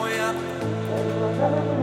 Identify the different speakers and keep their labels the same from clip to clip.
Speaker 1: way up.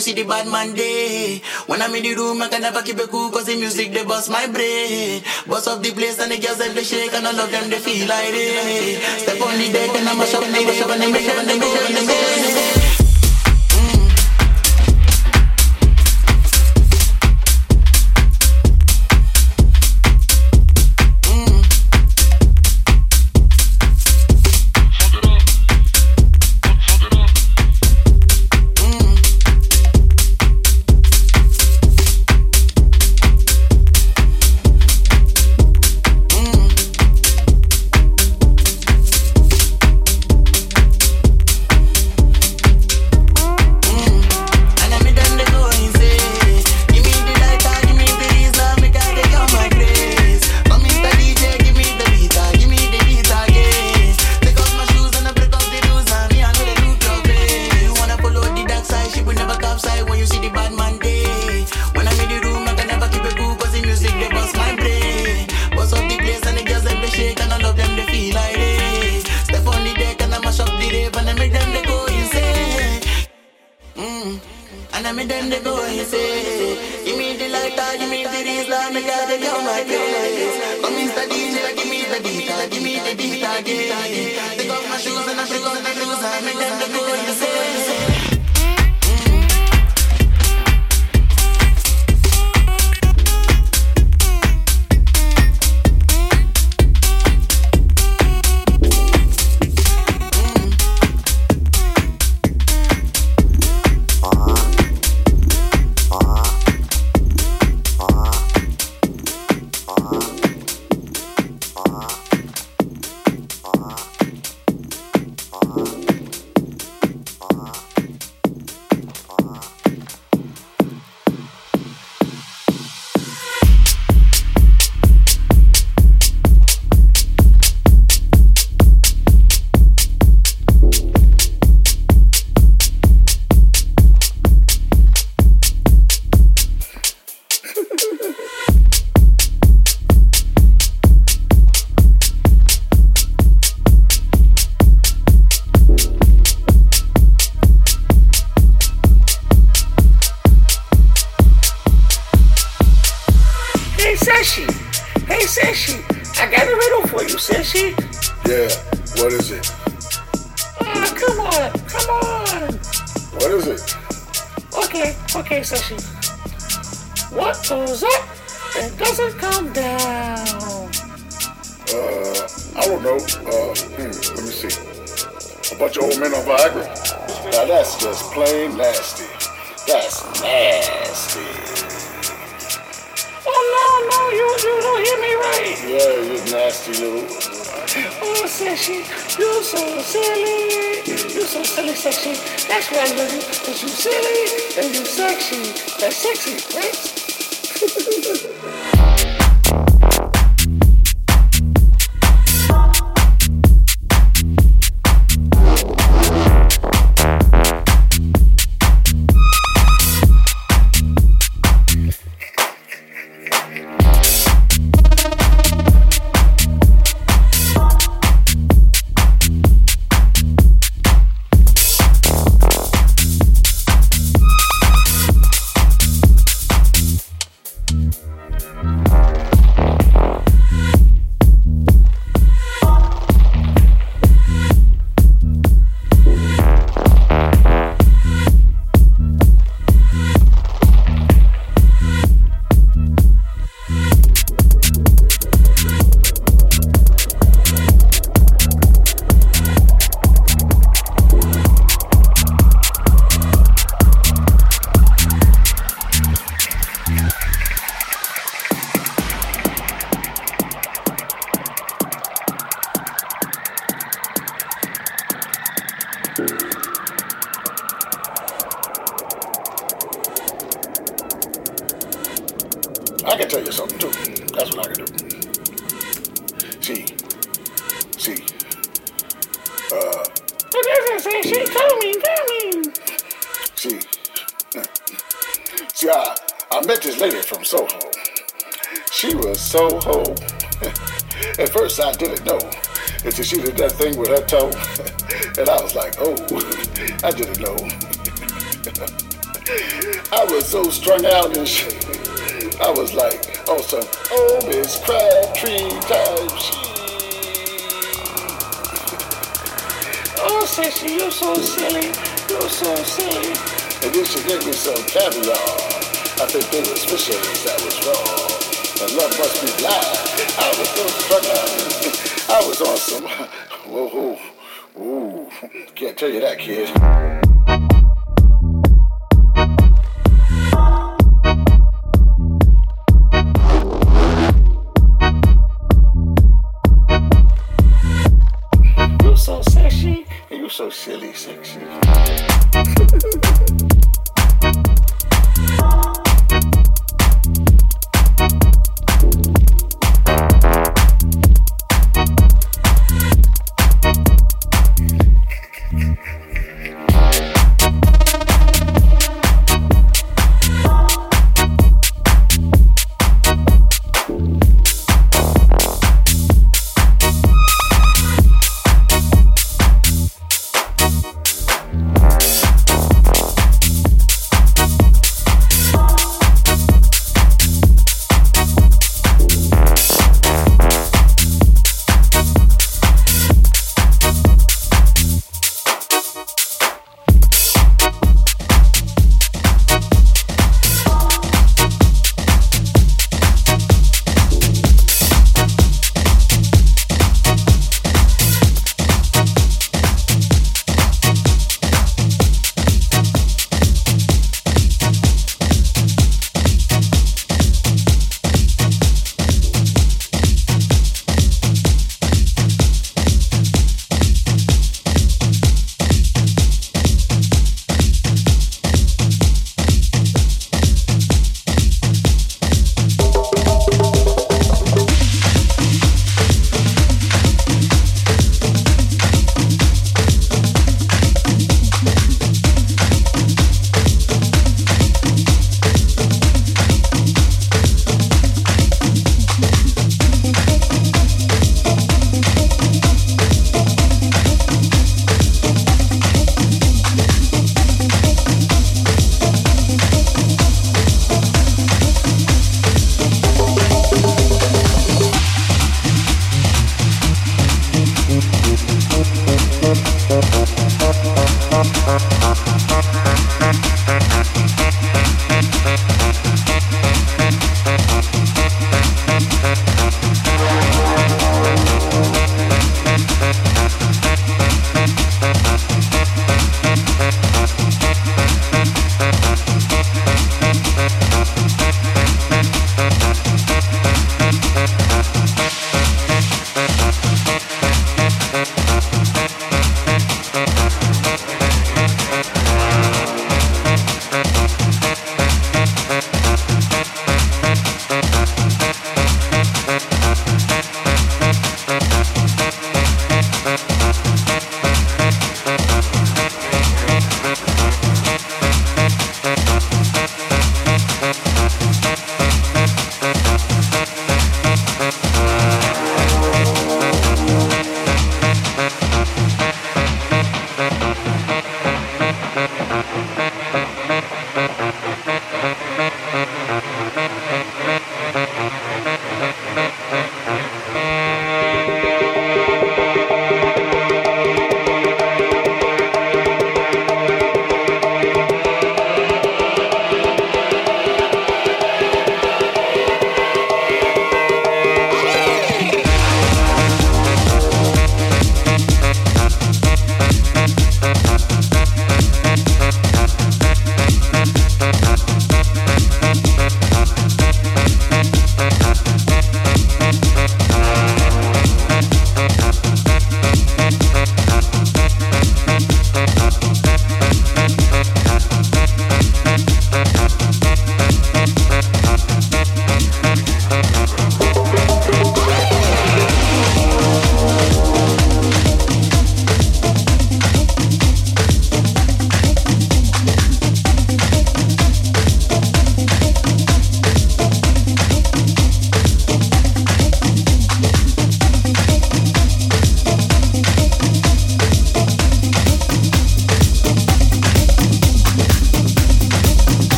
Speaker 1: See the bad man day. When I'm in the room, I can never keep it cool cause the music they bust my brain. Bust up the place and the girls them they shake and all of them they feel like it. Step on the deck and I mash up the rave and they make them they go and they go and
Speaker 2: and shit. I was like, oh, some oh, Miss Crabtree type shit. Oh, sexy, you're so silly. You're so silly. And then she gave me some caviar. I think there was fishes that was wrong. And love must be blind. I was so out. I was on some, whoa, whoa, ooh, can't tell you that, kid.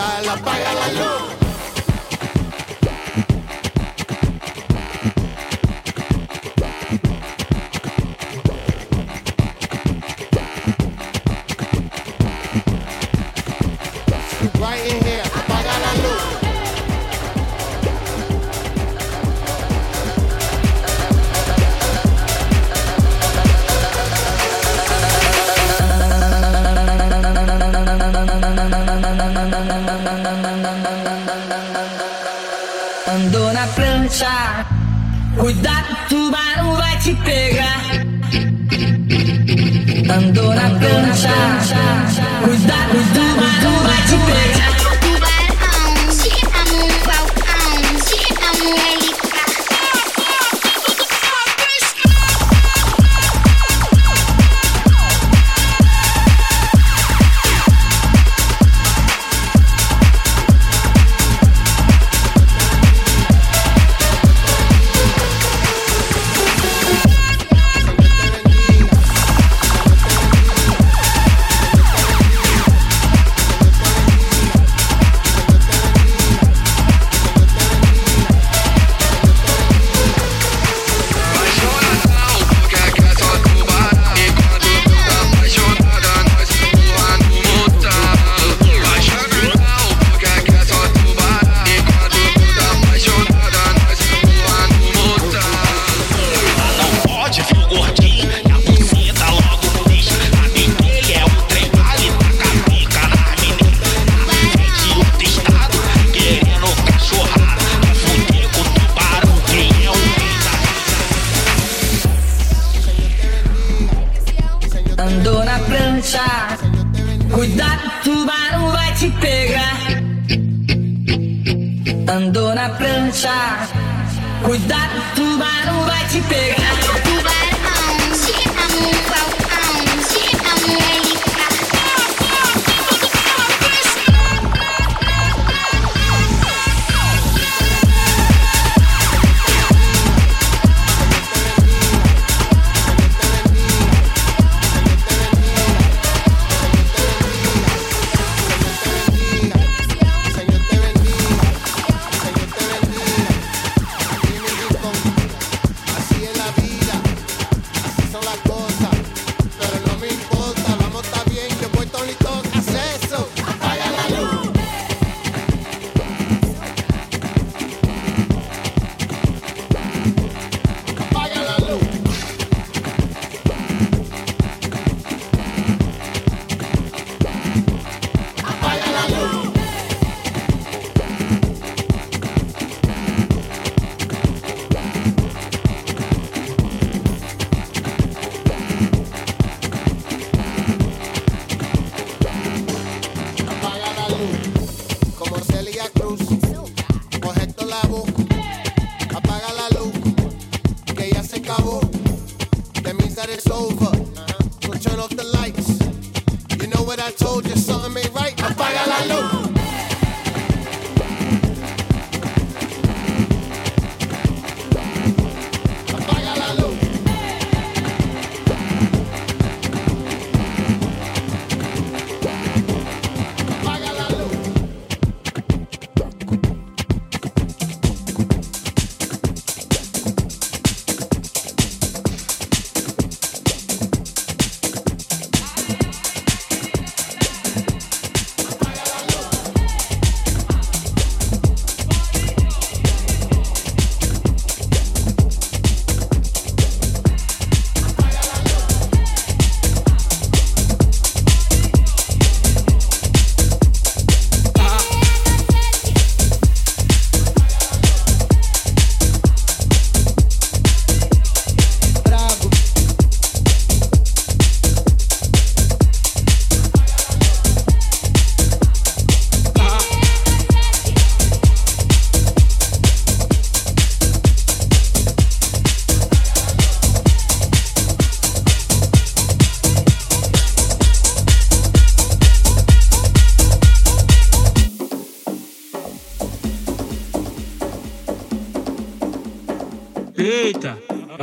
Speaker 3: está la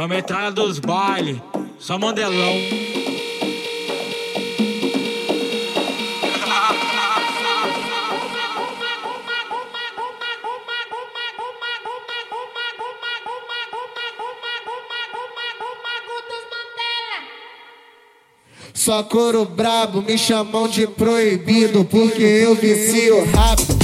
Speaker 4: Metralha dos baile, só mandelão.
Speaker 3: Só couro brabo, me chamam de proibido, porque eu vicio rápido.